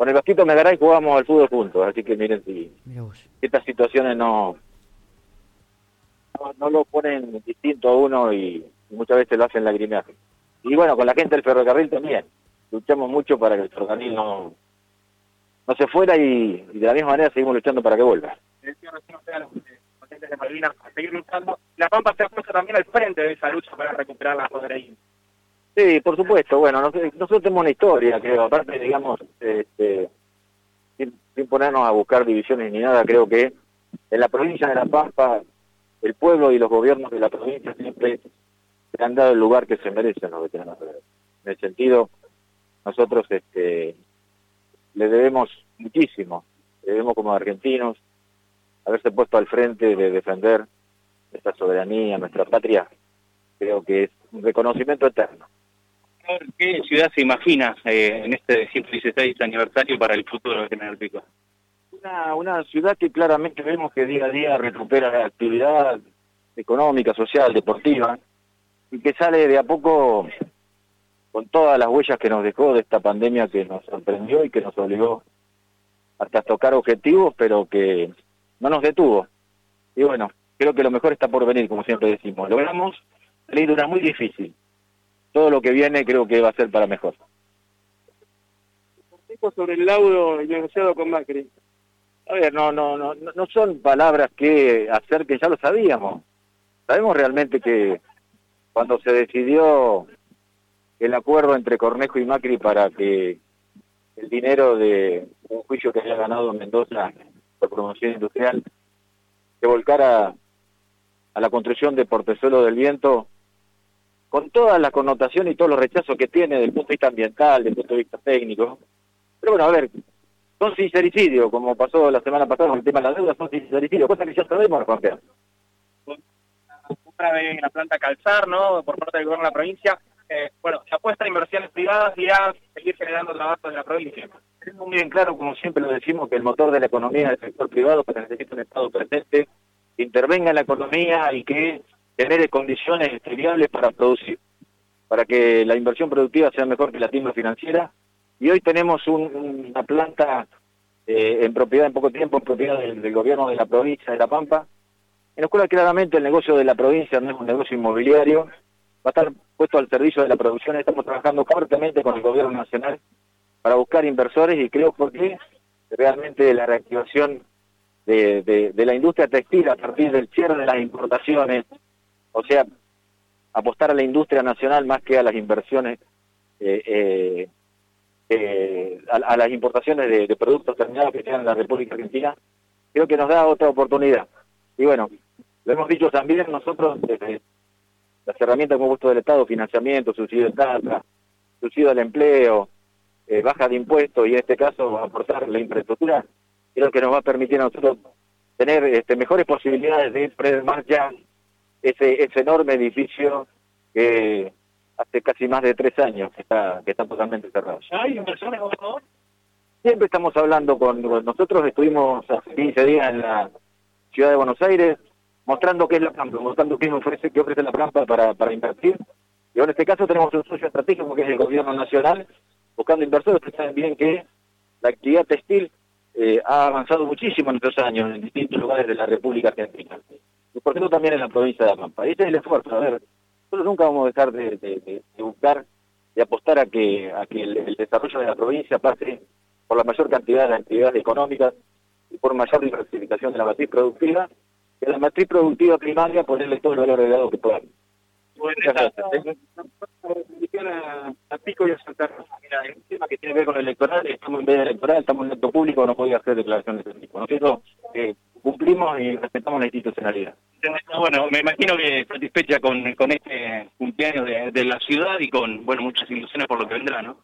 con el Vasquito Megaray jugamos al fútbol juntos, así que miren si estas situaciones no, no, lo ponen distinto a uno y, muchas veces lo hacen lagrimear. Y bueno, con la gente del ferrocarril también, luchamos mucho para que el ferrocarril no, no se fuera y, de la misma manera seguimos luchando para que vuelva. La Pampa se ha puesto también al frente de esa lucha para recuperar la ahí. Sí, por supuesto. Bueno, nosotros, tenemos una historia, creo. Aparte, digamos, este, sin, ponernos a buscar divisiones ni nada, creo que en la provincia de La Pampa, el pueblo y los gobiernos de la provincia siempre se han dado el lugar que se merecen los veteranos. En el sentido, nosotros este, le debemos muchísimo, debemos como argentinos haberse puesto al frente de defender nuestra soberanía, nuestra patria, creo que es un reconocimiento eterno. ¿Qué ciudad se imagina eh, en este 116 aniversario para el futuro de General Pico? Una, una ciudad que claramente vemos que día a día recupera la actividad económica, social, deportiva, y que sale de a poco con todas las huellas que nos dejó de esta pandemia que nos sorprendió y que nos obligó hasta tocar objetivos, pero que no nos detuvo. Y bueno, creo que lo mejor está por venir, como siempre decimos. Logramos salir de una muy difícil. Todo lo que viene creo que va a ser para mejor. sobre el laudo negociado con Macri. A ver, no, no, no, no son palabras que hacer que ya lo sabíamos. Sabemos realmente que cuando se decidió el acuerdo entre Cornejo y Macri para que el dinero de un juicio que había ganado Mendoza por promoción industrial se volcara a la construcción de Portezuelo del Viento, con toda la connotación y todos los rechazos que tiene desde el punto de vista ambiental, desde el punto de vista técnico. Pero bueno, a ver, son sincericidios, como pasó la semana pasada con el tema de la deuda, son sincericidios, cosa que ya sabemos, Juan Pedro. de la planta Calzar, ¿no? Por parte del gobierno de la provincia, eh, bueno, se apuesta a inversiones privadas y a seguir generando trabajo en la provincia. Es muy bien claro, como siempre lo decimos, que el motor de la economía es el sector privado, que necesita un Estado presente, que intervenga en la economía y que genere condiciones viables para producir, para que la inversión productiva sea mejor que la timba financiera. Y hoy tenemos una planta eh, en propiedad en poco tiempo, en propiedad del, gobierno de la provincia de La Pampa, en la cual claramente el negocio de la provincia no es un negocio inmobiliario, va a estar puesto al servicio de la producción. Estamos trabajando fuertemente con el gobierno nacional para buscar inversores y creo porque realmente la reactivación de, la industria textil a partir del cierre de las importaciones, o sea, apostar a la industria nacional más que a las inversiones, eh, eh, eh, a, las importaciones de, productos terminados que sean en la República Argentina, creo que nos da otra oportunidad. Y bueno, lo hemos dicho también nosotros desde las herramientas que hemos puesto del Estado, financiamiento, subsidio de casa, subsidio al empleo, eh, baja de impuestos y en este caso aportar la infraestructura, creo que nos va a permitir a nosotros tener este, mejores posibilidades de poner en marcha ese, ese enorme edificio que hace casi más de tres años que está, que está totalmente cerrado. ¿Hay inversiones, gobernador? Siempre estamos hablando con, nosotros, estuvimos hace 15 días en la ciudad de Buenos Aires, mostrando qué es la Pampa, mostrando qué ofrece, qué ofrece la Pampa para, para invertir. Y en este caso tenemos un socio estratégico que es el gobierno nacional, buscando inversores. Ustedes saben bien que la actividad textil eh, ha avanzado muchísimo en estos años en distintos lugares de la República Argentina. Y por qué no también en la provincia de La Pampa. Ese es el esfuerzo. A ver, nosotros nunca vamos a dejar de, buscar, de apostar a que, a que el, desarrollo de la provincia pase por la mayor cantidad de actividades económicas y por mayor diversificación de la matriz productiva que la matriz productiva primaria ponerle todo el valor agregado que puedan. Bueno, gracias. A, Pico y a Santa Rosa. Mira, el tema que tiene que ver con el electoral, estamos en vez de electoral, estamos en acto público, no podía hacer declaraciones de ese tipo. Nosotros eh, cumplimos y respetamos la institucionalidad. Bueno, me imagino que satisfecha con, con este cumpleaños de, la ciudad y con, bueno, muchas ilusiones por lo que vendrá, ¿no?